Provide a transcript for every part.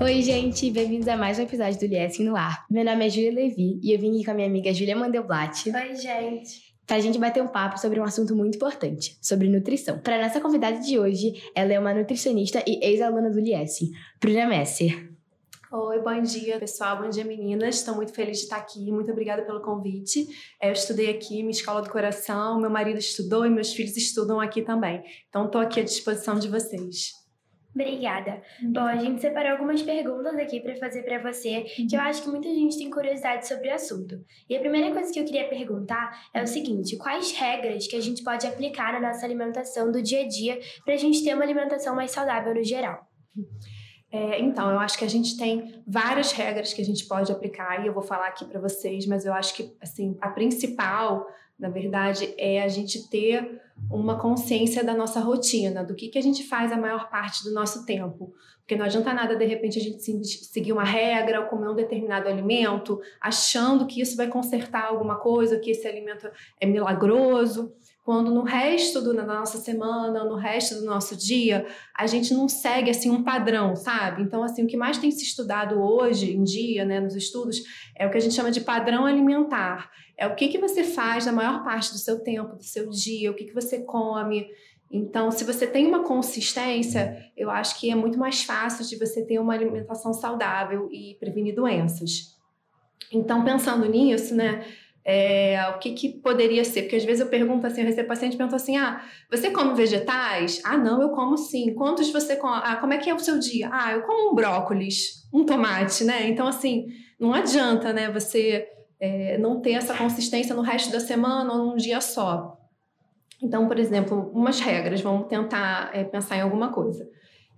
Oi, gente, bem-vindos a mais um episódio do Liesing no Ar. Meu nome é Júlia Levi e eu vim aqui com a minha amiga Júlia Mandelblatt. Oi, gente. Pra gente bater um papo sobre um assunto muito importante, sobre nutrição. Para nossa convidada de hoje, ela é uma nutricionista e ex-aluna do Liesing, Bruna Messer. Oi, bom dia, pessoal. Bom dia, meninas. Estou muito feliz de estar aqui. Muito obrigada pelo convite. Eu estudei aqui, minha escola do coração. Meu marido estudou e meus filhos estudam aqui também. Então, estou aqui à disposição de vocês. Obrigada. Bom, a gente separou algumas perguntas aqui para fazer para você, que eu acho que muita gente tem curiosidade sobre o assunto. E a primeira coisa que eu queria perguntar é o seguinte: quais regras que a gente pode aplicar na nossa alimentação do dia a dia para a gente ter uma alimentação mais saudável no geral? É, então, eu acho que a gente tem várias regras que a gente pode aplicar e eu vou falar aqui para vocês, mas eu acho que assim a principal, na verdade, é a gente ter uma consciência da nossa rotina, do que, que a gente faz a maior parte do nosso tempo. Porque não adianta nada, de repente, a gente seguir uma regra ou comer um determinado alimento, achando que isso vai consertar alguma coisa, que esse alimento é milagroso quando no resto do, da nossa semana, no resto do nosso dia, a gente não segue assim um padrão, sabe? Então, assim, o que mais tem se estudado hoje em dia, né, nos estudos, é o que a gente chama de padrão alimentar. É o que, que você faz na maior parte do seu tempo, do seu dia, o que, que você come. Então, se você tem uma consistência, eu acho que é muito mais fácil de você ter uma alimentação saudável e prevenir doenças. Então, pensando nisso, né? É, o que, que poderia ser? Porque às vezes eu pergunto assim, eu recebo paciente pergunto assim: ah, você come vegetais? Ah, não, eu como sim. Quantos você come? Ah, como é que é o seu dia? Ah, eu como um brócolis, um tomate, né? Então, assim, não adianta, né, você é, não ter essa consistência no resto da semana ou num dia só. Então, por exemplo, umas regras, vamos tentar é, pensar em alguma coisa.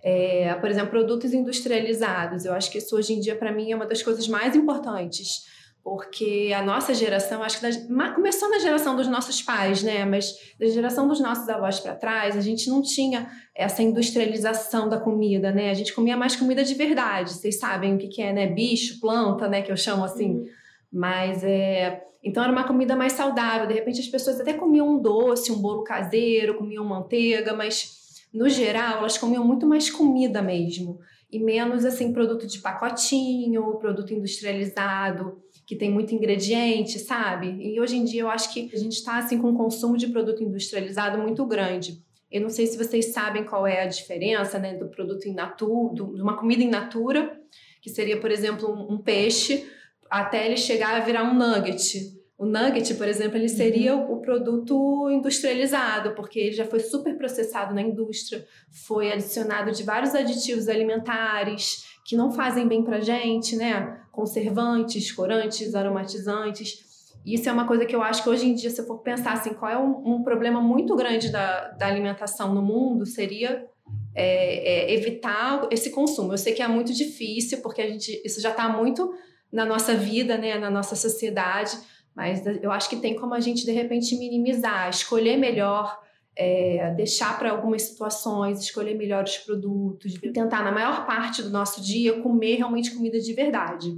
É, por exemplo, produtos industrializados. Eu acho que isso hoje em dia, para mim, é uma das coisas mais importantes porque a nossa geração, acho que da, começou na geração dos nossos pais, né? Mas da geração dos nossos avós para trás, a gente não tinha essa industrialização da comida, né? A gente comia mais comida de verdade. Vocês sabem o que, que é, né? Bicho, planta, né? Que eu chamo assim. Uhum. Mas é. Então era uma comida mais saudável. De repente as pessoas até comiam um doce, um bolo caseiro, comiam manteiga, mas no geral elas comiam muito mais comida mesmo e menos assim produto de pacotinho, produto industrializado que tem muito ingrediente, sabe? E hoje em dia eu acho que a gente está assim com um consumo de produto industrializado muito grande. Eu não sei se vocês sabem qual é a diferença, né, do produto in natura, de uma comida in natura, que seria, por exemplo, um, um peixe, até ele chegar a virar um nugget. O nugget, por exemplo, ele seria uhum. o produto industrializado, porque ele já foi super processado na indústria, foi adicionado de vários aditivos alimentares que não fazem bem pra gente, né? Conservantes, corantes, aromatizantes. Isso é uma coisa que eu acho que hoje em dia, se eu for pensar assim, qual é um, um problema muito grande da, da alimentação no mundo, seria é, é, evitar esse consumo. Eu sei que é muito difícil, porque a gente, isso já está muito na nossa vida, né, na nossa sociedade, mas eu acho que tem como a gente, de repente, minimizar, escolher melhor, é, deixar para algumas situações, escolher melhores produtos, tentar, na maior parte do nosso dia, comer realmente comida de verdade.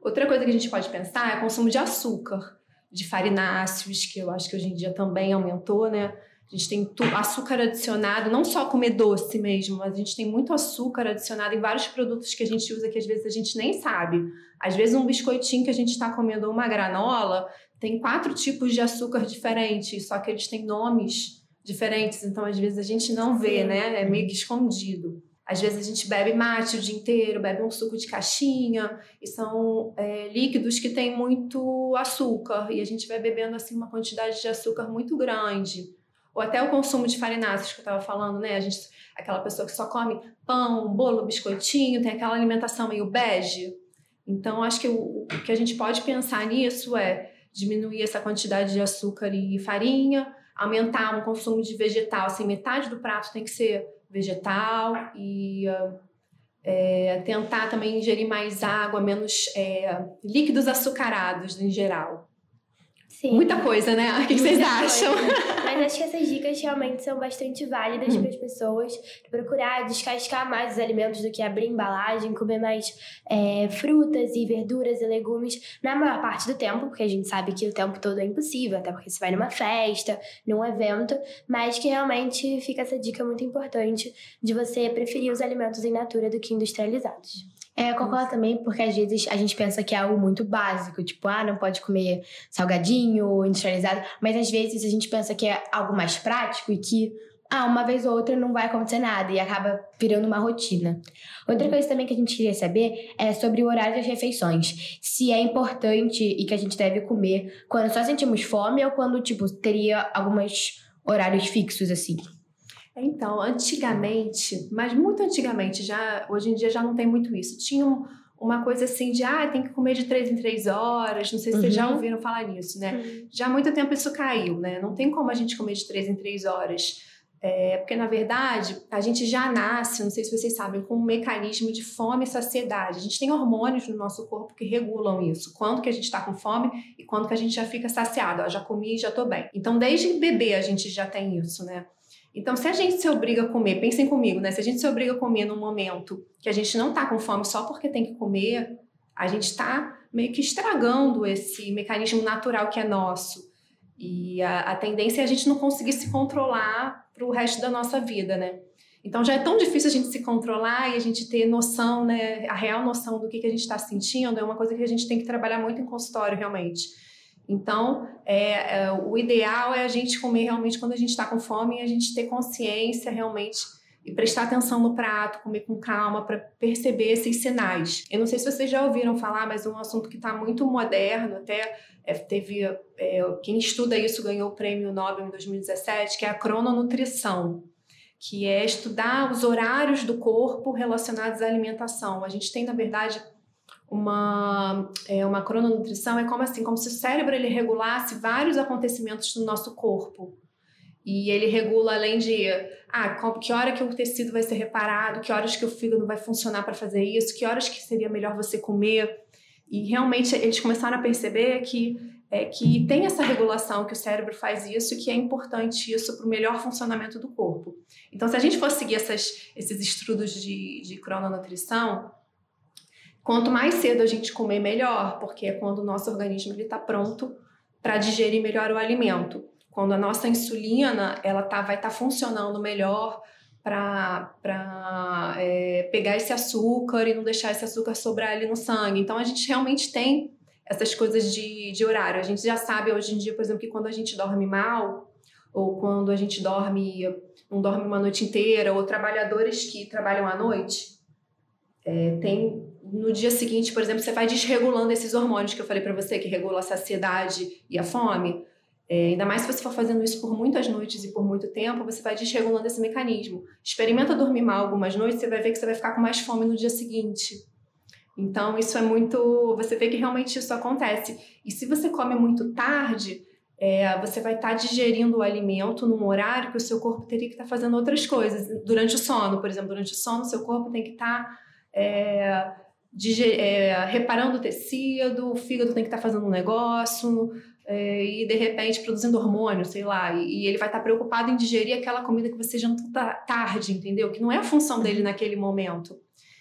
Outra coisa que a gente pode pensar é o consumo de açúcar, de farináceos, que eu acho que hoje em dia também aumentou, né? A gente tem açúcar adicionado, não só comer doce mesmo, mas a gente tem muito açúcar adicionado em vários produtos que a gente usa que às vezes a gente nem sabe. Às vezes um biscoitinho que a gente está comendo ou uma granola tem quatro tipos de açúcar diferentes, só que eles têm nomes diferentes, então às vezes a gente não vê, né? É meio que escondido. Às vezes a gente bebe mate o dia inteiro, bebe um suco de caixinha, e são é, líquidos que têm muito açúcar, e a gente vai bebendo assim uma quantidade de açúcar muito grande. Ou até o consumo de farináceos que eu estava falando, né? A gente, aquela pessoa que só come pão, bolo, biscoitinho, tem aquela alimentação meio bege. Então, acho que o, o que a gente pode pensar nisso é diminuir essa quantidade de açúcar e farinha, aumentar um consumo de vegetal, assim, metade do prato tem que ser vegetal e é, tentar também ingerir mais água, menos é, líquidos açucarados em geral. Sim. Muita coisa, né? O que vocês acham? Mas acho que essas dicas realmente são bastante válidas hum. para as pessoas. Procurar descascar mais os alimentos do que abrir embalagem, comer mais é, frutas e verduras e legumes na maior parte do tempo, porque a gente sabe que o tempo todo é impossível, até porque você vai numa festa, num evento, mas que realmente fica essa dica muito importante de você preferir os alimentos em natura do que industrializados. É, eu concordo também, porque às vezes a gente pensa que é algo muito básico, tipo, ah, não pode comer salgadinho, industrializado, mas às vezes a gente pensa que é algo mais prático e que, ah, uma vez ou outra não vai acontecer nada e acaba virando uma rotina. Outra coisa também que a gente queria saber é sobre o horário das refeições. Se é importante e que a gente deve comer quando só sentimos fome ou quando, tipo, teria alguns horários fixos, assim. Então, antigamente, mas muito antigamente, já hoje em dia já não tem muito isso. Tinha uma coisa assim de, ah, tem que comer de três em três horas. Não sei se uhum. vocês já uhum. ouviram falar nisso, né? Uhum. Já há muito tempo isso caiu, né? Não tem como a gente comer de três em três horas. É, porque, na verdade, a gente já nasce, não sei se vocês sabem, com um mecanismo de fome e saciedade. A gente tem hormônios no nosso corpo que regulam isso. Quando que a gente está com fome e quando que a gente já fica saciado. Ó, já comi e já estou bem. Então, desde bebê a gente já tem isso, né? Então, se a gente se obriga a comer, pensem comigo, né? Se a gente se obriga a comer num momento que a gente não tá com fome só porque tem que comer, a gente está meio que estragando esse mecanismo natural que é nosso. E a, a tendência é a gente não conseguir se controlar para o resto da nossa vida, né? Então já é tão difícil a gente se controlar e a gente ter noção, né? A real noção do que, que a gente está sentindo é uma coisa que a gente tem que trabalhar muito em consultório, realmente. Então, é, é, o ideal é a gente comer realmente quando a gente está com fome e a gente ter consciência realmente e prestar atenção no prato, comer com calma para perceber esses sinais. Eu não sei se vocês já ouviram falar, mas é um assunto que está muito moderno, até é, teve é, quem estuda isso ganhou o prêmio Nobel em 2017, que é a crononutrição, que é estudar os horários do corpo relacionados à alimentação. A gente tem, na verdade, uma, é, uma crononutrição é como assim, como se o cérebro ele regulasse vários acontecimentos do nosso corpo. E ele regula além de ah, que hora que o tecido vai ser reparado, que horas que o fígado vai funcionar para fazer isso, que horas que seria melhor você comer. E realmente eles começaram a perceber que é, que tem essa regulação, que o cérebro faz isso que é importante isso para o melhor funcionamento do corpo. Então, se a gente fosse seguir essas, esses estudos de, de crononutrição, Quanto mais cedo a gente comer, melhor, porque é quando o nosso organismo está pronto para digerir melhor o alimento. Quando a nossa insulina ela tá, vai estar tá funcionando melhor para é, pegar esse açúcar e não deixar esse açúcar sobrar ali no sangue. Então a gente realmente tem essas coisas de, de horário. A gente já sabe hoje em dia, por exemplo, que quando a gente dorme mal, ou quando a gente dorme, não dorme uma noite inteira, ou trabalhadores que trabalham à noite, é, tem no dia seguinte, por exemplo, você vai desregulando esses hormônios que eu falei para você, que regula a saciedade e a fome. É, ainda mais se você for fazendo isso por muitas noites e por muito tempo, você vai desregulando esse mecanismo. Experimenta dormir mal algumas noites, você vai ver que você vai ficar com mais fome no dia seguinte. Então, isso é muito. Você vê que realmente isso acontece. E se você come muito tarde, é, você vai estar tá digerindo o alimento num horário que o seu corpo teria que estar tá fazendo outras coisas. Durante o sono, por exemplo, durante o sono, seu corpo tem que estar. Tá, é, é, reparando o tecido, o fígado tem que estar tá fazendo um negócio é, e de repente produzindo hormônio, sei lá, e, e ele vai estar tá preocupado em digerir aquela comida que você jantou tarde, entendeu? Que não é a função dele naquele momento.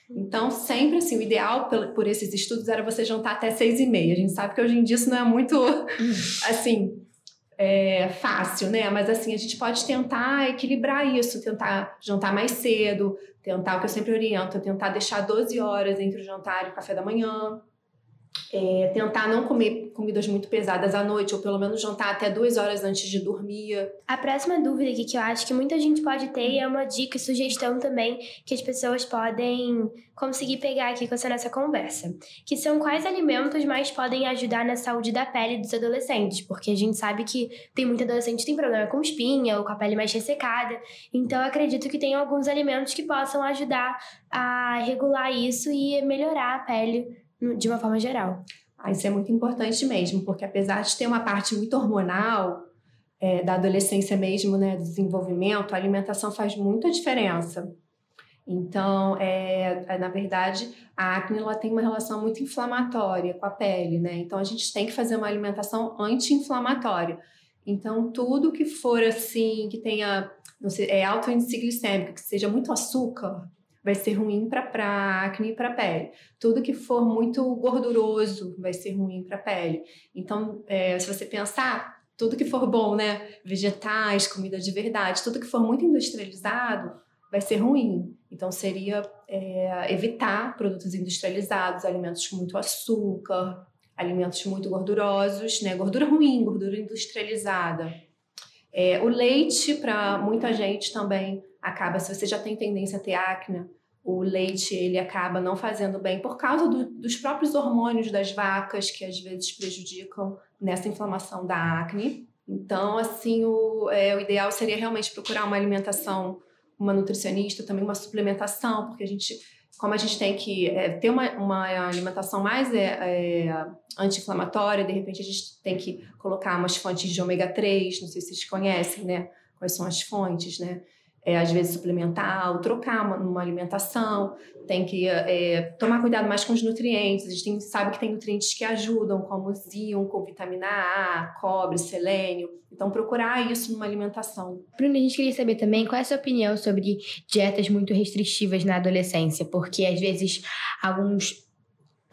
Então, sempre assim, o ideal por, por esses estudos era você jantar até seis e meia. A gente sabe que hoje em dia isso não é muito, assim, é, fácil, né? Mas assim, a gente pode tentar equilibrar isso, tentar jantar mais cedo, tentar o que eu sempre oriento, tentar deixar 12 horas entre o jantar e o café da manhã, é, tentar não comer comidas muito pesadas à noite, ou pelo menos jantar até duas horas antes de dormir. A próxima dúvida aqui que eu acho que muita gente pode ter e é uma dica e sugestão também que as pessoas podem conseguir pegar aqui com essa nossa conversa, que são quais alimentos mais podem ajudar na saúde da pele dos adolescentes, porque a gente sabe que tem muito adolescente que tem problema com espinha ou com a pele mais ressecada, então eu acredito que tem alguns alimentos que possam ajudar a regular isso e melhorar a pele de uma forma geral. Ah, isso é muito importante mesmo, porque apesar de ter uma parte muito hormonal, é, da adolescência mesmo, né, do desenvolvimento, a alimentação faz muita diferença. Então, é, é, na verdade, a acne ela tem uma relação muito inflamatória com a pele, né? Então, a gente tem que fazer uma alimentação anti-inflamatória. Então, tudo que for assim, que tenha não sei, é alto índice glicêmico, que seja muito açúcar, vai ser ruim para acne e para pele. Tudo que for muito gorduroso vai ser ruim para pele. Então, é, se você pensar, tudo que for bom, né? Vegetais, comida de verdade, tudo que for muito industrializado vai ser ruim. Então, seria é, evitar produtos industrializados, alimentos com muito açúcar, alimentos muito gordurosos, né? Gordura ruim, gordura industrializada. É, o leite, para muita gente também, acaba, se você já tem tendência a ter acne, o leite ele acaba não fazendo bem por causa do, dos próprios hormônios das vacas, que às vezes prejudicam nessa inflamação da acne. Então, assim, o, é, o ideal seria realmente procurar uma alimentação, uma nutricionista, também uma suplementação, porque a gente como a gente tem que é, ter uma, uma alimentação mais é, é, anti-inflamatória, de repente a gente tem que colocar umas fontes de ômega 3, não sei se vocês conhecem, né? Quais são as fontes, né? É, às vezes suplementar ou trocar uma, uma alimentação, tem que é, tomar cuidado mais com os nutrientes. A gente tem, sabe que tem nutrientes que ajudam, como zinco, vitamina A, cobre, selênio. Então, procurar isso numa alimentação. Bruna, a gente queria saber também qual é a sua opinião sobre dietas muito restritivas na adolescência, porque às vezes alguns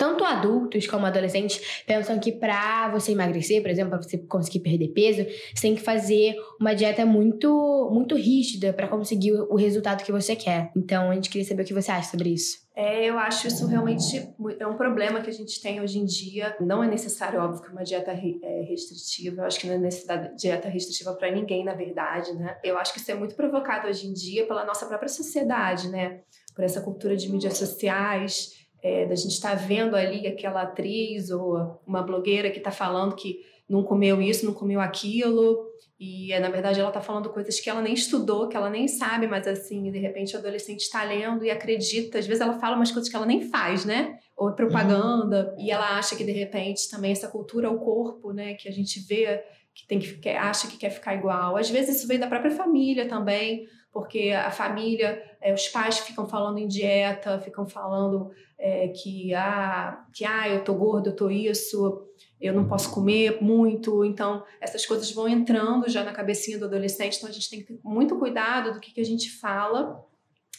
tanto adultos como adolescentes pensam que para você emagrecer, por exemplo, para você conseguir perder peso, você tem que fazer uma dieta muito muito rígida para conseguir o resultado que você quer. Então, a gente queria saber o que você acha sobre isso. É, eu acho isso realmente é um problema que a gente tem hoje em dia. Não é necessário, óbvio, uma dieta é, restritiva. Eu acho que não é necessidade dieta restritiva para ninguém, na verdade, né? Eu acho que isso é muito provocado hoje em dia pela nossa própria sociedade, né? Por essa cultura de mídias sociais é, da gente estar tá vendo ali aquela atriz ou uma blogueira que está falando que não comeu isso, não comeu aquilo, e na verdade ela está falando coisas que ela nem estudou, que ela nem sabe, mas assim, de repente o adolescente está lendo e acredita, às vezes ela fala umas coisas que ela nem faz, né? Ou é propaganda, uhum. e ela acha que de repente também essa cultura ao corpo, né, que a gente vê que tem que, que acha que quer ficar igual. Às vezes isso vem da própria família também, porque a família, é, os pais ficam falando em dieta, ficam falando é, que, ah, que ah, eu tô gordo, eu tô isso, eu não posso comer muito. Então, essas coisas vão entrando já na cabecinha do adolescente, então a gente tem que ter muito cuidado do que, que a gente fala,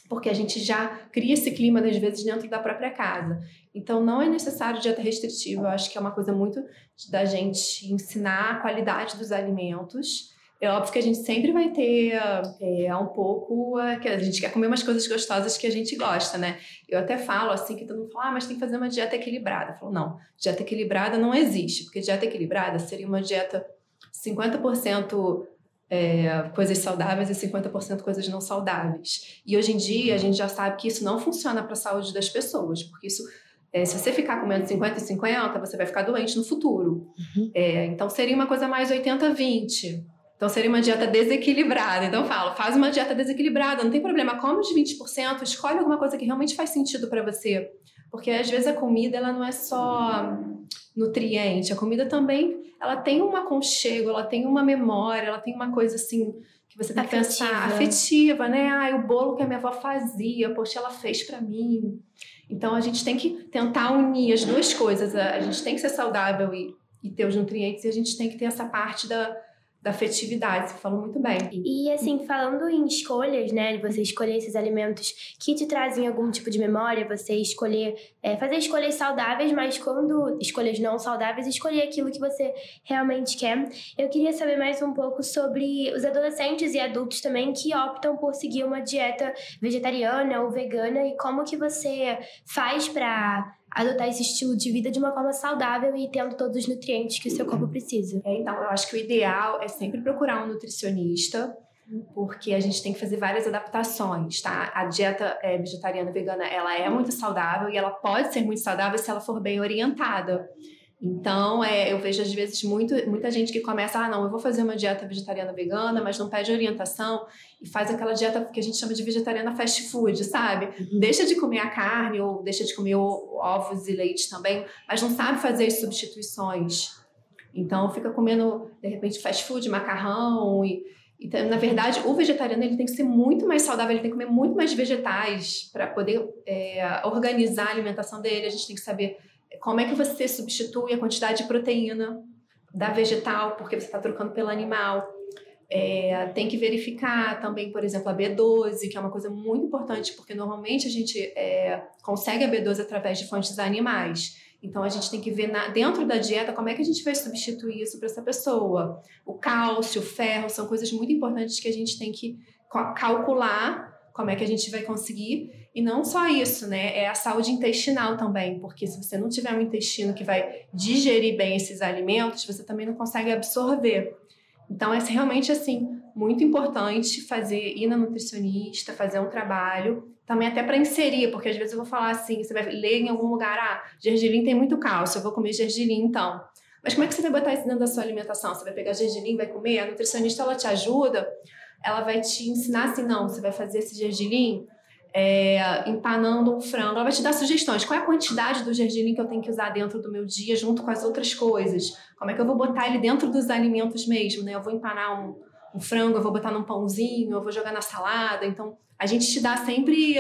porque a gente já cria esse clima, às vezes, dentro da própria casa. Então, não é necessário dieta restritiva, eu acho que é uma coisa muito da gente ensinar a qualidade dos alimentos é óbvio que a gente sempre vai ter é, um pouco. É, a gente quer comer umas coisas gostosas que a gente gosta, né? Eu até falo assim, que todo mundo fala, ah, mas tem que fazer uma dieta equilibrada. Eu falo, não, dieta equilibrada não existe, porque dieta equilibrada seria uma dieta 50% é, coisas saudáveis e 50% coisas não saudáveis. E hoje em dia a gente já sabe que isso não funciona para a saúde das pessoas, porque isso é, se você ficar comendo 50 e 50, você vai ficar doente no futuro. Uhum. É, então seria uma coisa mais 80-20. Então seria uma dieta desequilibrada. Então eu falo, faz uma dieta desequilibrada, não tem problema, come os 20%, escolhe alguma coisa que realmente faz sentido para você. Porque às vezes a comida ela não é só nutriente, a comida também, ela tem um aconchego, ela tem uma memória, ela tem uma coisa assim que você tem afetiva. que pensar afetiva, né? Ah, o bolo que a minha avó fazia, poxa, ela fez para mim. Então a gente tem que tentar unir as duas coisas. A, gente tem que ser saudável e, e ter os nutrientes e a gente tem que ter essa parte da da afetividade, você falou muito bem. E assim, falando em escolhas, né, você escolher esses alimentos que te trazem algum tipo de memória, você escolher, é, fazer escolhas saudáveis, mas quando escolhas não saudáveis, escolher aquilo que você realmente quer. Eu queria saber mais um pouco sobre os adolescentes e adultos também que optam por seguir uma dieta vegetariana ou vegana e como que você faz para adotar esse estilo de vida de uma forma saudável e tendo todos os nutrientes que o seu corpo precisa. É, então, eu acho que o ideal é sempre procurar um nutricionista, porque a gente tem que fazer várias adaptações, tá? A dieta é, vegetariana vegana, ela é muito saudável e ela pode ser muito saudável se ela for bem orientada. Então, é, eu vejo às vezes muito, muita gente que começa, ah, não, eu vou fazer uma dieta vegetariana vegana, mas não pede orientação e faz aquela dieta que a gente chama de vegetariana fast food, sabe? Uhum. Deixa de comer a carne ou deixa de comer ovos e leite também, mas não sabe fazer as substituições. Então, fica comendo, de repente, fast food, macarrão e, Então, na verdade, o vegetariano ele tem que ser muito mais saudável, ele tem que comer muito mais vegetais para poder é, organizar a alimentação dele. A gente tem que saber como é que você substitui a quantidade de proteína da vegetal, porque você está trocando pelo animal. É, tem que verificar também, por exemplo, a B12, que é uma coisa muito importante, porque normalmente a gente é, consegue a B12 através de fontes animais. Então a gente tem que ver na, dentro da dieta como é que a gente vai substituir isso para essa pessoa. O cálcio, o ferro são coisas muito importantes que a gente tem que calcular como é que a gente vai conseguir. E não só isso, né? É a saúde intestinal também, porque se você não tiver um intestino que vai digerir bem esses alimentos, você também não consegue absorver. Então é realmente assim muito importante fazer ir na nutricionista, fazer um trabalho também até para inserir, porque às vezes eu vou falar assim, você vai ler em algum lugar, ah, gergelim tem muito cálcio, eu vou comer gergelim então. Mas como é que você vai botar isso dentro da sua alimentação? Você vai pegar gergelim, vai comer? A nutricionista, ela te ajuda, ela vai te ensinar assim, não, você vai fazer esse gergelim é, empanando um frango, ela vai te dar sugestões. Qual é a quantidade do gergelim que eu tenho que usar dentro do meu dia, junto com as outras coisas? Como é que eu vou botar ele dentro dos alimentos mesmo, né? Eu vou empanar um, um frango, eu vou botar num pãozinho, eu vou jogar na salada. Então, a gente te dá sempre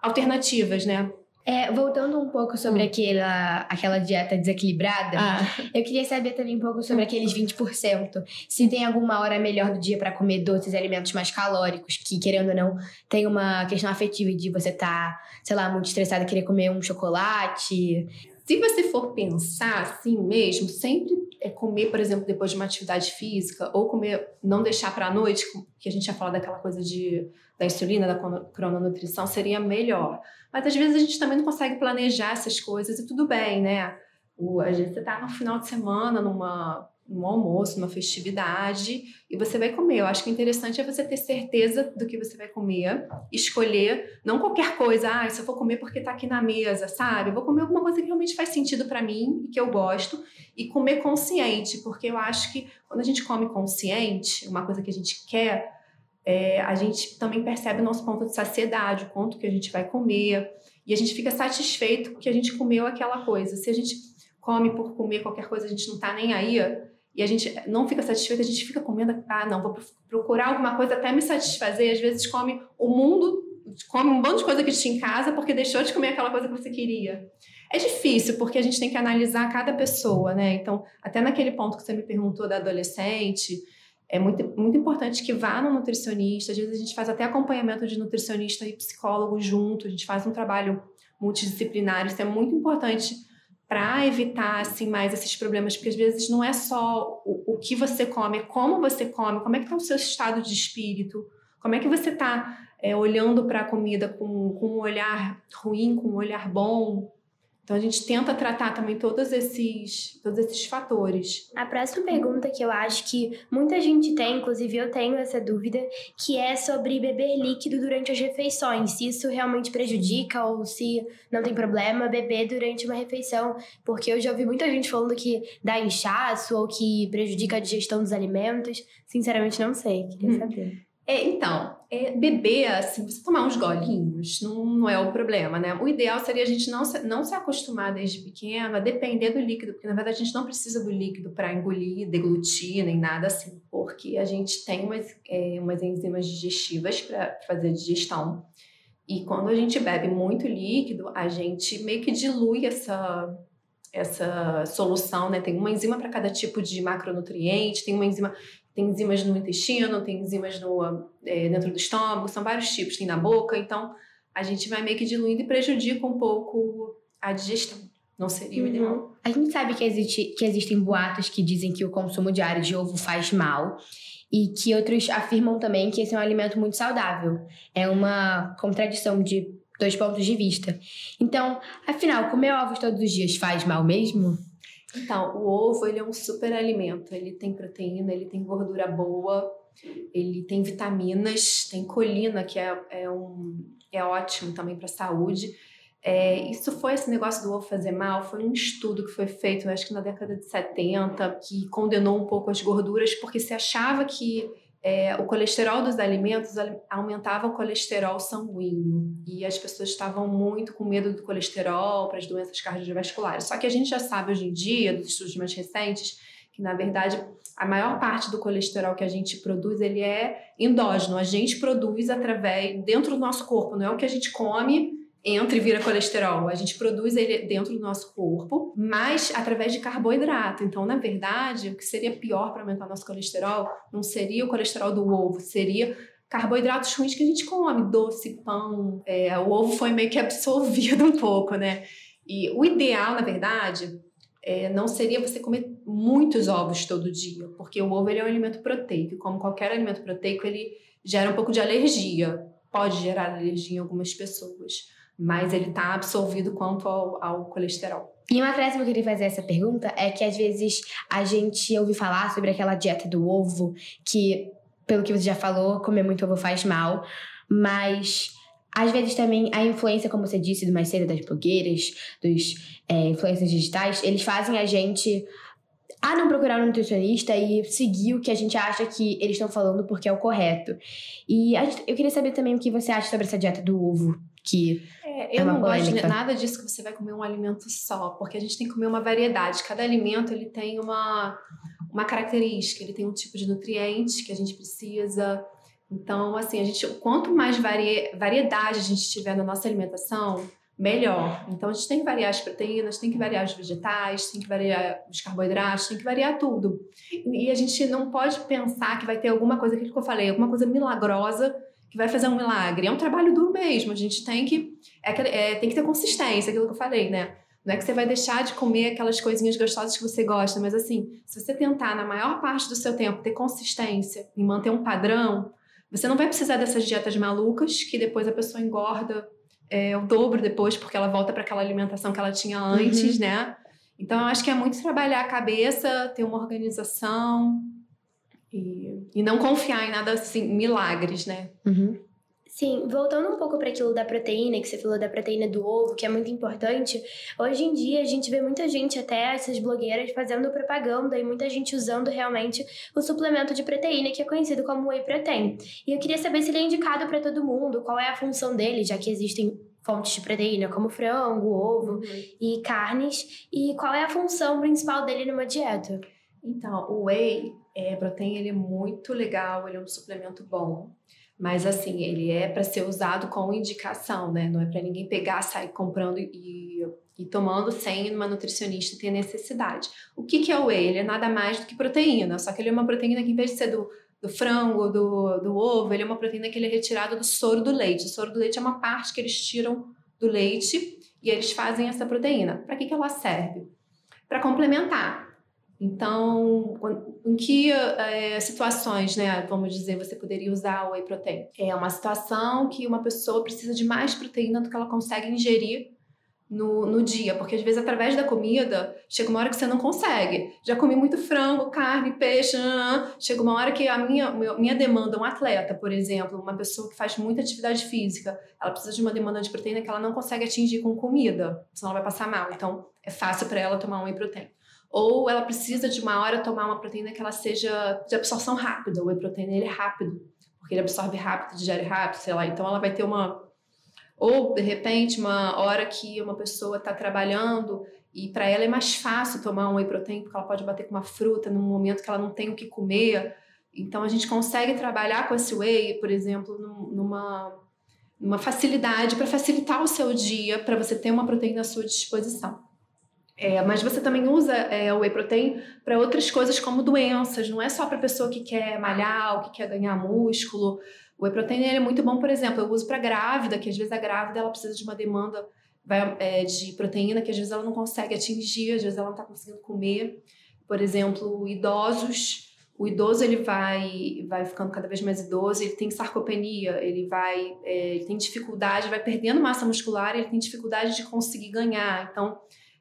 alternativas, né? É, voltando um pouco sobre hum. aquela, aquela dieta desequilibrada, ah. eu queria saber também um pouco sobre aqueles 20%. Se tem alguma hora melhor do dia para comer doces e alimentos mais calóricos, que querendo ou não, tem uma questão afetiva de você estar, tá, sei lá, muito estressado e querer comer um chocolate. Se você for pensar assim mesmo, sempre é comer, por exemplo, depois de uma atividade física, ou comer, não deixar para a noite, que a gente já falou daquela coisa de, da insulina, da crononutrição, seria melhor. Mas às vezes a gente também não consegue planejar essas coisas e tudo bem, né? O, às vezes você está no final de semana, numa um almoço, uma festividade, e você vai comer. Eu acho que o interessante é você ter certeza do que você vai comer, escolher, não qualquer coisa, ah, isso eu vou comer porque tá aqui na mesa, sabe? Eu vou comer alguma coisa que realmente faz sentido para mim e que eu gosto, e comer consciente, porque eu acho que quando a gente come consciente, uma coisa que a gente quer, é, a gente também percebe o nosso ponto de saciedade, o quanto que a gente vai comer, e a gente fica satisfeito porque a gente comeu aquela coisa. Se a gente come por comer qualquer coisa, a gente não tá nem aí, e a gente não fica satisfeito, a gente fica comendo, ah, não, vou procurar alguma coisa até me satisfazer. Às vezes come o mundo, come um monte de coisa que tinha em casa porque deixou de comer aquela coisa que você queria. É difícil, porque a gente tem que analisar cada pessoa, né? Então, até naquele ponto que você me perguntou da adolescente, é muito, muito importante que vá no nutricionista. Às vezes a gente faz até acompanhamento de nutricionista e psicólogo junto, a gente faz um trabalho multidisciplinar. Isso é muito importante para evitar assim mais esses problemas, porque às vezes não é só o, o que você come, é como você come, como é que está o seu estado de espírito, como é que você está é, olhando para a comida com, com um olhar ruim, com um olhar bom, então a gente tenta tratar também todos esses, todos esses fatores. A próxima pergunta que eu acho que muita gente tem, inclusive eu tenho essa dúvida, que é sobre beber líquido durante as refeições. Se isso realmente prejudica ou se não tem problema beber durante uma refeição. Porque eu já ouvi muita gente falando que dá inchaço ou que prejudica a digestão dos alimentos. Sinceramente, não sei. Queria hum. saber. É, então, é, beber, assim, você tomar uns golinhos não, não é o problema, né? O ideal seria a gente não se, não se acostumar desde pequeno a depender do líquido, porque na verdade a gente não precisa do líquido para engolir, deglutir, nem nada assim, porque a gente tem umas, é, umas enzimas digestivas para fazer a digestão. E quando a gente bebe muito líquido, a gente meio que dilui essa, essa solução, né? Tem uma enzima para cada tipo de macronutriente, tem uma enzima tem enzimas no intestino, tem enzimas no, é, dentro do estômago, são vários tipos, tem na boca, então a gente vai meio que diluindo e prejudica um pouco a digestão. Não seria o ideal. Uhum. A gente sabe que, existe, que existem boatos que dizem que o consumo diário de ovo faz mal e que outros afirmam também que esse é um alimento muito saudável. É uma contradição de dois pontos de vista. Então, afinal, comer ovos todos os dias faz mal mesmo? Então, o ovo ele é um super alimento. Ele tem proteína, ele tem gordura boa, ele tem vitaminas, tem colina, que é, é, um, é ótimo também para a saúde. É, isso foi esse negócio do ovo fazer mal, foi um estudo que foi feito, acho que na década de 70, que condenou um pouco as gorduras, porque se achava que é, o colesterol dos alimentos aumentava o colesterol sanguíneo e as pessoas estavam muito com medo do colesterol para as doenças cardiovasculares. Só que a gente já sabe hoje em dia, dos estudos mais recentes, que na verdade a maior parte do colesterol que a gente produz, ele é endógeno. A gente produz através, dentro do nosso corpo, não é o que a gente come entra e vira colesterol. A gente produz ele dentro do nosso corpo, mas através de carboidrato. Então, na verdade, o que seria pior para aumentar nosso colesterol não seria o colesterol do ovo, seria carboidratos ruins que a gente come, doce, pão. É, o ovo foi meio que absorvido um pouco, né? E o ideal, na verdade, é, não seria você comer muitos ovos todo dia, porque o ovo ele é um alimento proteico. Como qualquer alimento proteico, ele gera um pouco de alergia. Pode gerar alergia em algumas pessoas mas ele está absolvido quanto ao, ao colesterol. E uma frase que eu queria fazer essa pergunta é que às vezes a gente ouve falar sobre aquela dieta do ovo, que, pelo que você já falou, comer muito ovo faz mal, mas às vezes também a influência, como você disse, do mais cedo das blogueiras, dos é, influencers digitais, eles fazem a gente a não procurar um nutricionista e seguir o que a gente acha que eles estão falando porque é o correto. E gente, eu queria saber também o que você acha sobre essa dieta do ovo, que é, eu é não gosto de nada disso que você vai comer um alimento só, porque a gente tem que comer uma variedade. Cada alimento ele tem uma, uma característica, ele tem um tipo de nutriente que a gente precisa. Então, assim, a gente, quanto mais vari, variedade a gente tiver na nossa alimentação, melhor. Então, a gente tem que variar as proteínas, tem que variar os vegetais, tem que variar os carboidratos, tem que variar tudo. E a gente não pode pensar que vai ter alguma coisa, aquilo que eu falei, alguma coisa milagrosa que vai fazer um milagre. É um trabalho duro mesmo. A gente tem que, é, é, tem que ter consistência, aquilo que eu falei, né? Não é que você vai deixar de comer aquelas coisinhas gostosas que você gosta, mas assim, se você tentar, na maior parte do seu tempo, ter consistência e manter um padrão, você não vai precisar dessas dietas malucas que depois a pessoa engorda é, o dobro depois, porque ela volta para aquela alimentação que ela tinha antes, uhum. né? Então, eu acho que é muito trabalhar a cabeça, ter uma organização, e, e não confiar em nada assim, milagres, né? Uhum. Sim, voltando um pouco para aquilo da proteína, que você falou da proteína do ovo, que é muito importante. Hoje em dia a gente vê muita gente, até essas blogueiras, fazendo propaganda e muita gente usando realmente o suplemento de proteína, que é conhecido como whey protein. E eu queria saber se ele é indicado para todo mundo, qual é a função dele, já que existem fontes de proteína como frango, ovo uhum. e carnes, e qual é a função principal dele numa dieta. Então, o whey é, proteína ele é muito legal, ele é um suplemento bom, mas assim, ele é para ser usado com indicação, né? Não é para ninguém pegar, sair comprando e, e tomando sem uma nutricionista ter necessidade. O que, que é o whey? Ele é nada mais do que proteína, só que ele é uma proteína que, em vez de ser do, do frango, do, do ovo, ele é uma proteína que ele é retirado do soro do leite. O soro do leite é uma parte que eles tiram do leite e eles fazem essa proteína. Para que, que ela serve? Para complementar. Então, em que é, situações, né, vamos dizer, você poderia usar o whey protein? É uma situação que uma pessoa precisa de mais proteína do que ela consegue ingerir no, no dia, porque às vezes através da comida chega uma hora que você não consegue. Já comi muito frango, carne, peixe, chega uma hora que a minha, minha demanda, um atleta, por exemplo, uma pessoa que faz muita atividade física, ela precisa de uma demanda de proteína que ela não consegue atingir com comida, senão ela vai passar mal. Então é fácil para ela tomar um whey protein ou ela precisa de uma hora tomar uma proteína que ela seja de absorção rápida. O whey protein ele é rápido, porque ele absorve rápido, digere rápido, sei lá. Então ela vai ter uma ou de repente uma hora que uma pessoa está trabalhando e para ela é mais fácil tomar um whey protein porque ela pode bater com uma fruta num momento que ela não tem o que comer. Então a gente consegue trabalhar com esse whey, por exemplo, numa uma facilidade para facilitar o seu dia, para você ter uma proteína à sua disposição. É, mas você também usa é, o whey protein para outras coisas como doenças, não é só para pessoa que quer malhar ou que quer ganhar músculo. O whey protein é muito bom, por exemplo, eu uso para grávida, que às vezes a grávida ela precisa de uma demanda vai, é, de proteína que às vezes ela não consegue atingir, às vezes ela não está conseguindo comer. Por exemplo, idosos, o idoso ele vai, vai ficando cada vez mais idoso, ele tem sarcopenia, ele vai, é, ele tem dificuldade, vai perdendo massa muscular, ele tem dificuldade de conseguir ganhar. Então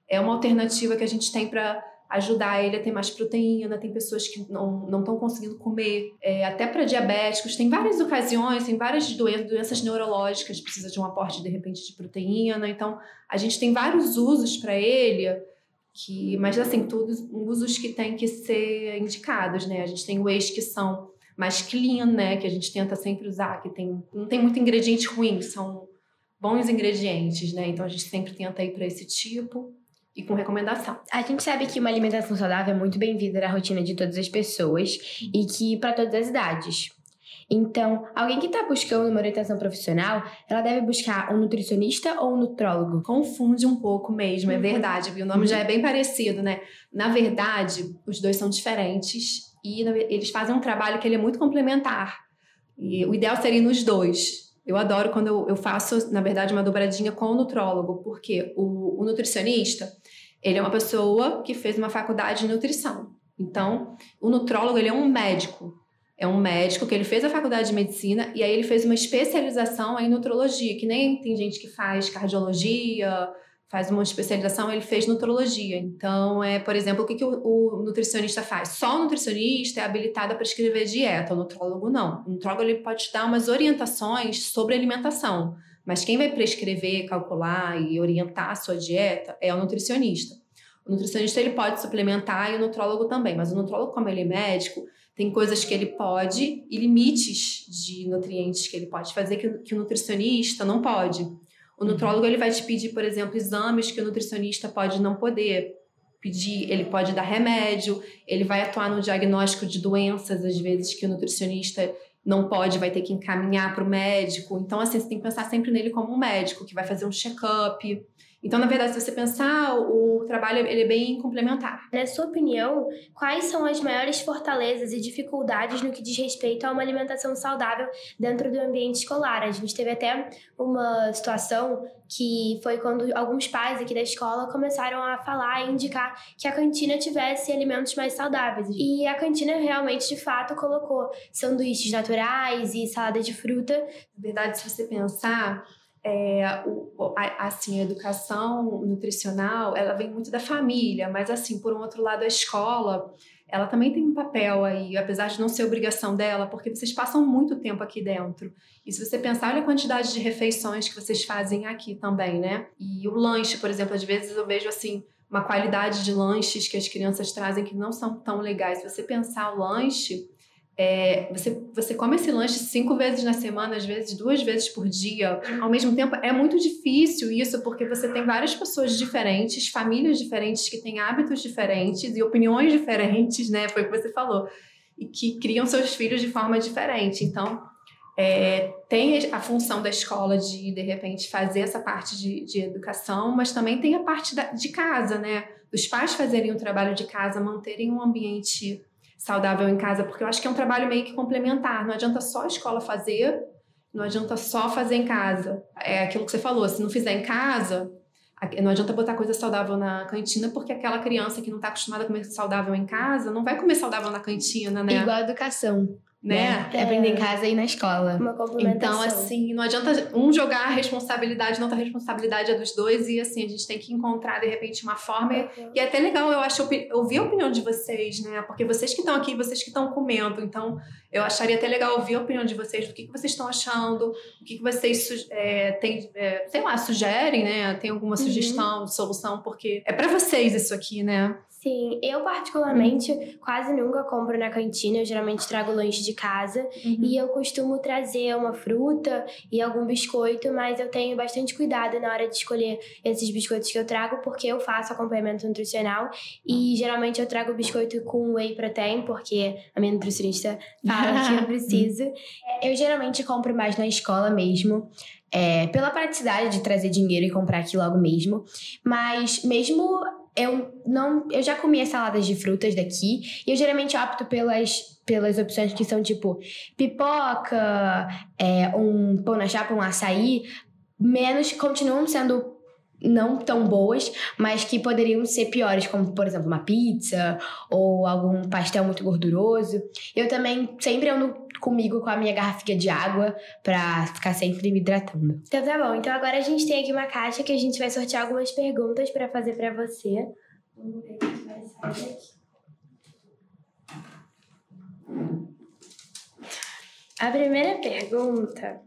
é uma alternativa que a gente tem para ajudar ele a ter mais proteína. Tem pessoas que não estão conseguindo comer, é, até para diabéticos. Tem várias ocasiões, tem várias doenças, doenças neurológicas, precisa de um aporte de repente de proteína. Então, a gente tem vários usos para ele. Que, mas assim, todos usos que têm que ser indicados, né? A gente tem whey que são mais clean, né? Que a gente tenta sempre usar, que tem, não tem muito ingrediente ruim, são bons ingredientes, né? Então a gente sempre tenta ir para esse tipo. E com recomendação. A gente sabe que uma alimentação saudável é muito bem-vinda na rotina de todas as pessoas e que para todas as idades. Então, alguém que está buscando uma orientação profissional, ela deve buscar um nutricionista ou um nutrólogo? Confunde um pouco mesmo, é uhum. verdade, viu? O nome uhum. já é bem parecido, né? Na verdade, os dois são diferentes e eles fazem um trabalho que ele é muito complementar. E o ideal seria nos dois. Eu adoro quando eu, faço, na verdade, uma dobradinha com o nutrólogo, porque o, o nutricionista, ele é uma pessoa que fez uma faculdade de nutrição. Então, o nutrólogo, ele é um médico. É um médico que ele fez a faculdade de medicina e aí ele fez uma especialização em nutrologia, que nem tem gente que faz cardiologia, faz uma especialização, ele fez nutrologia. Então, é, por exemplo, o que, que o, o nutricionista faz? Só o nutricionista é habilitado a prescrever dieta, o nutrólogo não. O nutrólogo ele pode te dar umas orientações sobre alimentação, mas quem vai prescrever, calcular e orientar a sua dieta é o nutricionista. O nutricionista ele pode suplementar e o nutrólogo também, mas o nutrólogo, como ele é médico, tem coisas que ele pode e limites de nutrientes que ele pode fazer que, que o nutricionista não pode. O uhum. nutrólogo ele vai te pedir, por exemplo, exames que o nutricionista pode não poder pedir, ele pode dar remédio, ele vai atuar no diagnóstico de doenças, às vezes, que o nutricionista não pode, vai ter que encaminhar para o médico. Então, assim, você tem que pensar sempre nele como um médico que vai fazer um check-up. Então, na verdade, se você pensar, o trabalho ele é bem complementar. Na sua opinião, quais são as maiores fortalezas e dificuldades no que diz respeito a uma alimentação saudável dentro do ambiente escolar? A gente teve até uma situação que foi quando alguns pais aqui da escola começaram a falar e indicar que a cantina tivesse alimentos mais saudáveis. E a cantina realmente, de fato, colocou sanduíches naturais e salada de fruta. Na verdade, se você pensar, é, a, assim, a educação nutricional, ela vem muito da família, mas assim, por um outro lado, a escola, ela também tem um papel aí, apesar de não ser obrigação dela, porque vocês passam muito tempo aqui dentro. E se você pensar, olha a quantidade de refeições que vocês fazem aqui também, né? E o lanche, por exemplo, às vezes eu vejo assim, uma qualidade de lanches que as crianças trazem que não são tão legais. Se você pensar o lanche, é, você, você come esse lanche cinco vezes na semana, às vezes duas vezes por dia. Ao mesmo tempo, é muito difícil isso, porque você tem várias pessoas diferentes, famílias diferentes, que têm hábitos diferentes e opiniões diferentes, né? Foi o que você falou. E que criam seus filhos de forma diferente. Então, é, tem a função da escola de, de repente, fazer essa parte de, de educação, mas também tem a parte da, de casa, né? Dos pais fazerem o trabalho de casa, manterem um ambiente saudável em casa, porque eu acho que é um trabalho meio que complementar. Não adianta só a escola fazer, não adianta só fazer em casa. É aquilo que você falou, se não fizer em casa, não adianta botar coisa saudável na cantina, porque aquela criança que não está acostumada a comer saudável em casa não vai comer saudável na cantina, né? Igual a educação né? É. Aprender em casa e na escola. Uma complementação. Então, assim, não adianta um jogar a responsabilidade, não a responsabilidade é dos dois, e assim, a gente tem que encontrar, de repente, uma forma. Uhum. E é até legal, eu acho, ouvir a opinião de vocês, né? Porque vocês que estão aqui, vocês que estão comendo, então eu acharia até legal ouvir a opinião de vocês, do que, que vocês estão achando, o que, que vocês é, têm, é, sei lá, sugerem, né? Tem alguma uhum. sugestão, uhum. solução, porque é para vocês isso aqui, né? Sim, eu particularmente uhum. quase nunca compro na cantina, eu geralmente trago lanche de casa uhum. e eu costumo trazer uma fruta e algum biscoito, mas eu tenho bastante cuidado na hora de escolher esses biscoitos que eu trago, porque eu faço acompanhamento nutricional e geralmente eu trago biscoito com whey protein, porque a minha nutricionista fala que eu preciso. Eu geralmente compro mais na escola mesmo. É, pela praticidade de trazer dinheiro e comprar aqui logo mesmo. Mas mesmo eu não. Eu já comi as saladas de frutas daqui e eu geralmente opto pelas, pelas opções que são tipo pipoca, é, um pão na chapa, um açaí, menos continuam sendo não tão boas, mas que poderiam ser piores, como por exemplo uma pizza ou algum pastel muito gorduroso. Eu também sempre ando comigo com a minha garrafinha de água pra ficar sempre me hidratando. Então tá bom, então agora a gente tem aqui uma caixa que a gente vai sortear algumas perguntas para fazer para você. Vamos ver o que vai sair daqui. A primeira pergunta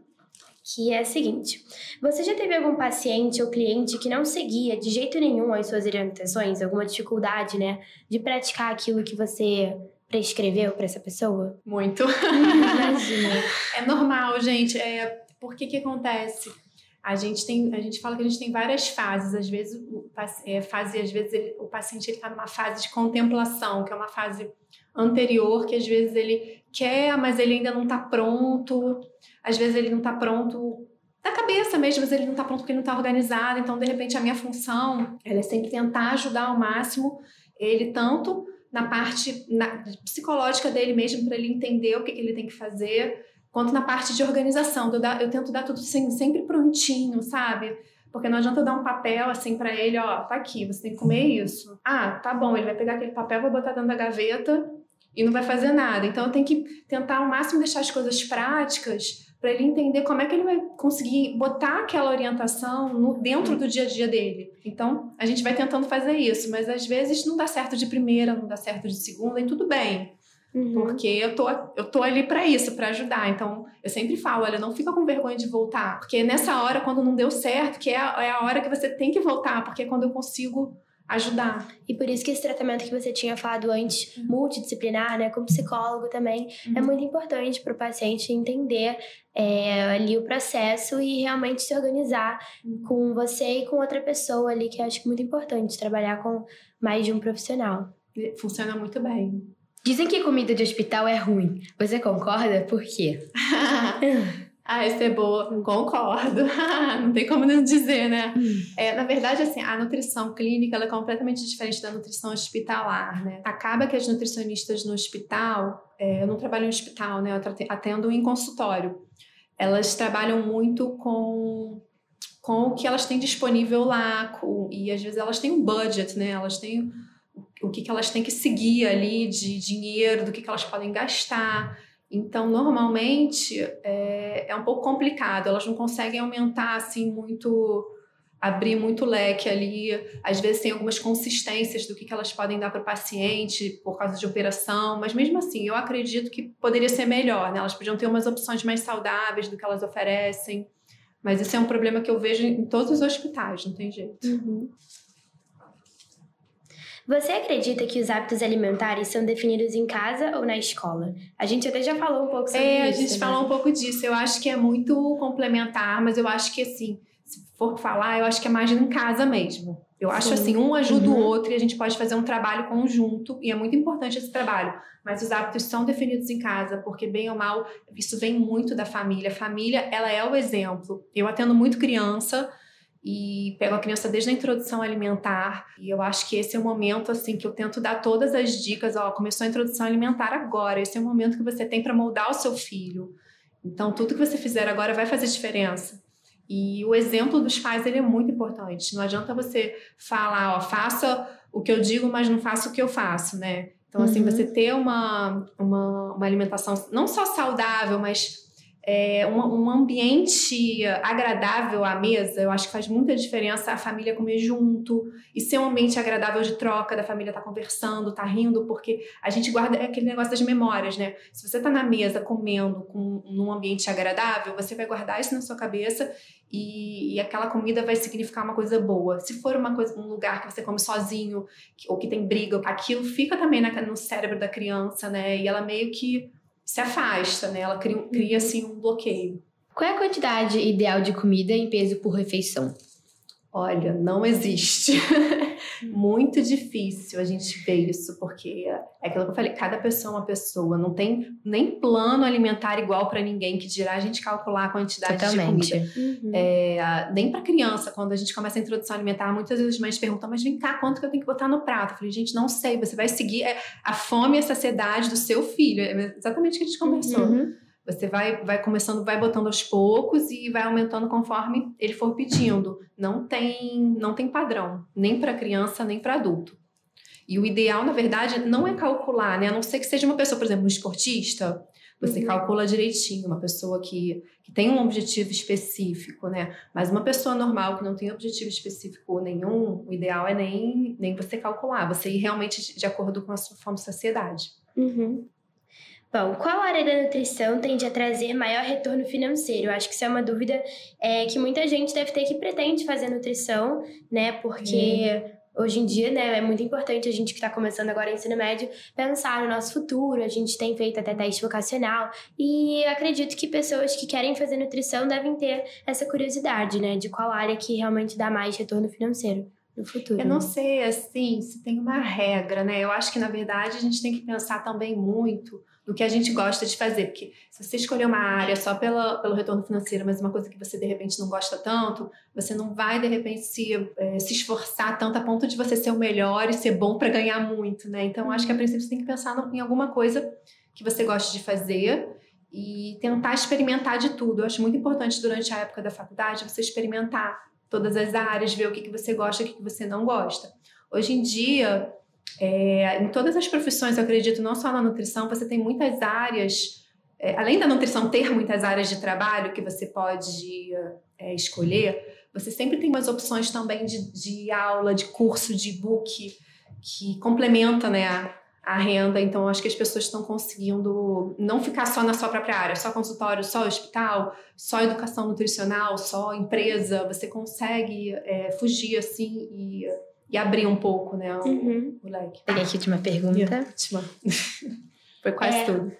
que é a seguinte: você já teve algum paciente ou cliente que não seguia de jeito nenhum as suas orientações, alguma dificuldade, né, de praticar aquilo que você prescreveu para essa pessoa? Muito. Imagina. é normal, gente. É, por que que acontece? a gente tem, a gente fala que a gente tem várias fases. Às vezes o é, fase, às vezes ele, o paciente está numa fase de contemplação, que é uma fase anterior, que às vezes ele quer, mas ele ainda não está pronto. Às vezes ele não está pronto da cabeça mesmo, mas ele não está pronto porque ele não está organizado. Então, de repente, a minha função é sempre tentar ajudar ao máximo ele tanto na parte na, psicológica dele mesmo, para ele entender o que, que ele tem que fazer, quanto na parte de organização. Eu, eu tento dar tudo sempre prontinho, sabe? Porque não adianta eu dar um papel assim para ele, ó, tá aqui, você tem que comer isso. Ah, tá bom, ele vai pegar aquele papel, vai botar dentro da gaveta e não vai fazer nada. Então eu tenho que tentar ao máximo deixar as coisas práticas para ele entender como é que ele vai conseguir botar aquela orientação no, dentro do dia a dia dele. Então, a gente vai tentando fazer isso, mas às vezes não dá certo de primeira, não dá certo de segunda, e tudo bem. Uhum. Porque eu tô, eu tô ali para isso, para ajudar. Então, eu sempre falo, olha, não fica com vergonha de voltar. Porque nessa hora, quando não deu certo, que é a, é a hora que você tem que voltar, porque é quando eu consigo ajudar. E por isso que esse tratamento que você tinha falado antes, uhum. multidisciplinar, né, como psicólogo também, é uhum. é muito importante para o paciente entender é, ali o processo e realmente se organizar uhum. com você e com outra pessoa ali, que eu acho muito importante, trabalhar com mais de um profissional. Funciona muito bem. Dizem que comida de hospital é ruim. Você concorda? Por quê? Ah, essa é boa. Concordo. não tem como não dizer, né? Hum. É, na verdade, assim, a nutrição clínica é completamente diferente da nutrição hospitalar, né? Acaba que as nutricionistas no hospital, é, eu não trabalho em hospital, né? Eu atendo em consultório. Elas trabalham muito com com o que elas têm disponível lá, com, e às vezes elas têm um budget, né? Elas têm o que, que elas têm que seguir ali de dinheiro, do que, que elas podem gastar. Então, normalmente é, é um pouco complicado, elas não conseguem aumentar assim muito, abrir muito leque ali. Às vezes tem algumas consistências do que, que elas podem dar para o paciente por causa de operação, mas mesmo assim, eu acredito que poderia ser melhor, né? Elas podiam ter umas opções mais saudáveis do que elas oferecem. Mas esse é um problema que eu vejo em todos os hospitais, não tem jeito. Uhum. Você acredita que os hábitos alimentares são definidos em casa ou na escola? A gente até já falou um pouco sobre é, isso. É, a gente né? falou um pouco disso. Eu acho que é muito complementar, mas eu acho que assim, se for falar, eu acho que é mais em casa mesmo. Eu acho Sim. assim, um ajuda uhum. o outro e a gente pode fazer um trabalho conjunto e é muito importante esse trabalho. Mas os hábitos são definidos em casa, porque bem ou mal, isso vem muito da família. A família, ela é o exemplo. Eu atendo muito criança, e pego a criança desde a introdução alimentar. E eu acho que esse é o momento assim que eu tento dar todas as dicas, ó, começou a introdução alimentar agora, esse é o momento que você tem para moldar o seu filho. Então tudo que você fizer agora vai fazer diferença. E o exemplo dos pais ele é muito importante. Não adianta você falar, ó, faça o que eu digo, mas não faça o que eu faço, né? Então, assim, uhum. você ter uma, uma, uma alimentação não só saudável, mas é, um, um, ambiente agradável à mesa, eu acho que faz muita diferença a família comer junto e ser um ambiente agradável de troca, da família estar tá conversando, tá rindo, porque a gente guarda aquele negócio das memórias, né? Se você tá na mesa comendo com, num ambiente agradável, você vai guardar isso na sua cabeça e, e, aquela comida vai significar uma coisa boa. Se for uma coisa, um lugar que você come sozinho ou que tem briga, aquilo fica também na, no cérebro da criança, né? E ela meio que se afasta, né? Ela cria, cria assim um bloqueio. Qual é a quantidade ideal de comida em peso por refeição? Olha, não existe. Muito difícil a gente ver isso, porque é aquilo que eu falei, cada pessoa é uma pessoa, não tem nem plano alimentar igual para ninguém, que dirá a gente calcular a quantidade Totalmente. de comida. Uhum. É, nem para criança, quando a gente começa a introdução alimentar, muitas vezes as mães perguntam, mas vem cá, quanto que eu tenho que botar no prato? Eu falei, gente, não sei, você vai seguir é, a fome e a saciedade do seu filho. É exatamente o que a gente conversou. Uhum. Você vai, vai começando, vai botando aos poucos e vai aumentando conforme ele for pedindo. Não tem, não tem padrão, nem para criança, nem para adulto. E o ideal, na verdade, não é calcular, né? A não ser que seja uma pessoa, por exemplo, um esportista, você uhum. calcula direitinho, uma pessoa que, que tem um objetivo específico, né? Mas uma pessoa normal que não tem objetivo específico nenhum, o ideal é nem, nem você calcular, você ir realmente de acordo com a sua fome de saciedade. Uhum. Bom, qual área da nutrição tende a trazer maior retorno financeiro? Eu acho que isso é uma dúvida é, que muita gente deve ter que pretende fazer nutrição, né? Porque hoje em dia, né, é muito importante a gente que está começando agora ensino médio pensar no nosso futuro. A gente tem feito até teste vocacional e acredito que pessoas que querem fazer nutrição devem ter essa curiosidade, né, de qual área que realmente dá mais retorno financeiro no futuro. Eu não sei, assim, se tem uma regra, né? Eu acho que, na verdade, a gente tem que pensar também muito no que a gente gosta de fazer. Porque se você escolher uma área só pela, pelo retorno financeiro, mas uma coisa que você, de repente, não gosta tanto, você não vai, de repente, se, é, se esforçar tanto a ponto de você ser o melhor e ser bom para ganhar muito, né? Então, acho que, a princípio, você tem que pensar em alguma coisa que você goste de fazer e tentar experimentar de tudo. Eu acho muito importante, durante a época da faculdade, você experimentar todas as áreas, ver o que, que você gosta e o que, que você não gosta. Hoje em dia, é, em todas as profissões, eu acredito, não só na nutrição, você tem muitas áreas, é, além da nutrição ter muitas áreas de trabalho que você pode é, escolher, você sempre tem umas opções também de, de aula, de curso, de book que complementa né, a renda. Então, acho que as pessoas estão conseguindo não ficar só na sua própria área, só consultório, só hospital, só educação nutricional, só empresa. Você consegue é, fugir assim e, e, abrir um pouco né, o, uhum. o leque. Peguei aqui a última pergunta. Última. Foi quase é, tudo.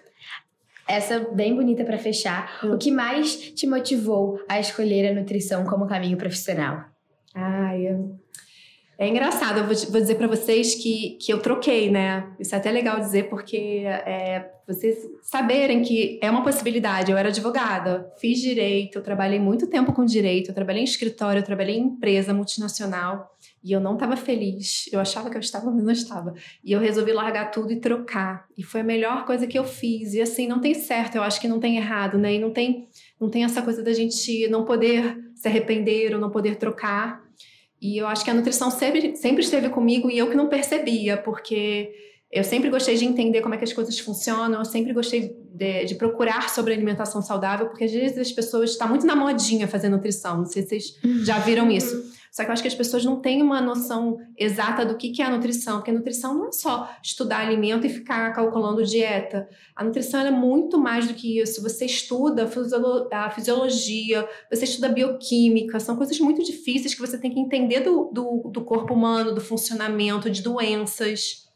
Essa bem bonita para fechar. Uhum. O que mais te motivou a escolher a nutrição como caminho profissional? Ai, eu é engraçado, eu vou, dizer para vocês que, que eu troquei, né? Isso é até legal dizer, porque é, vocês saberem que é uma possibilidade. Eu era advogada, fiz direito, eu trabalhei muito tempo com direito, eu trabalhei em escritório, eu trabalhei em empresa multinacional e eu não estava feliz. Eu achava que eu estava, mas não estava. E eu resolvi largar tudo e trocar. E foi a melhor coisa que eu fiz. E assim, não tem certo, eu acho que não tem errado, né? E não tem, não tem essa coisa da gente não poder se arrepender ou não poder trocar. E eu acho que a nutrição sempre, sempre esteve comigo e eu que não percebia, porque eu sempre gostei de entender como é que as coisas funcionam, eu sempre gostei de, de procurar sobre alimentação saudável, porque às vezes as pessoas estão tá muito na modinha fazer nutrição, não sei se vocês já viram isso. Só que eu acho que as pessoas não têm uma noção exata do que é a nutrição, porque a nutrição não é só estudar alimento e ficar calculando dieta. A nutrição é muito mais do que isso. Você estuda a fisiologia, você estuda bioquímica, são coisas muito difíceis que você tem que entender do, do, do corpo humano, do funcionamento, de doenças.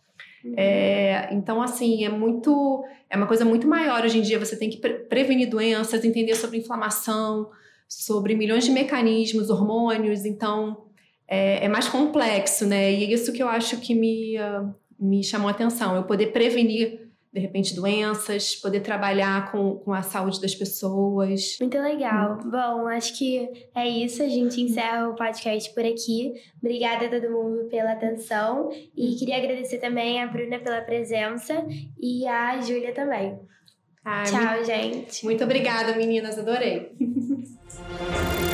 Uhum. É, então, assim, é muito. É uma coisa muito maior hoje em dia. Você tem que pre prevenir doenças, entender sobre inflamação, sobre milhões de mecanismos, hormônios, então é, é, mais complexo, né? E é isso que eu acho que me, uh, me chamou a atenção, eu poder prevenir de repente, doenças, poder trabalhar com, com a saúde das pessoas. Muito legal. Hum. Bom, acho que é isso. A gente encerra o podcast por aqui. Obrigada a todo mundo pela atenção. E queria agradecer também a Bruna pela presença e a Júlia também. Ai, Tchau, muito, gente. Muito obrigada, meninas. Adorei. Música